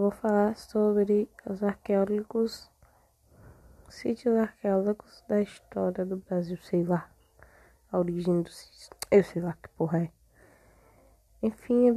Vou falar sobre os arqueólogos, sítios arqueólogos da história do Brasil, sei lá, a origem do sítio, eu sei lá que porra é. Enfim, é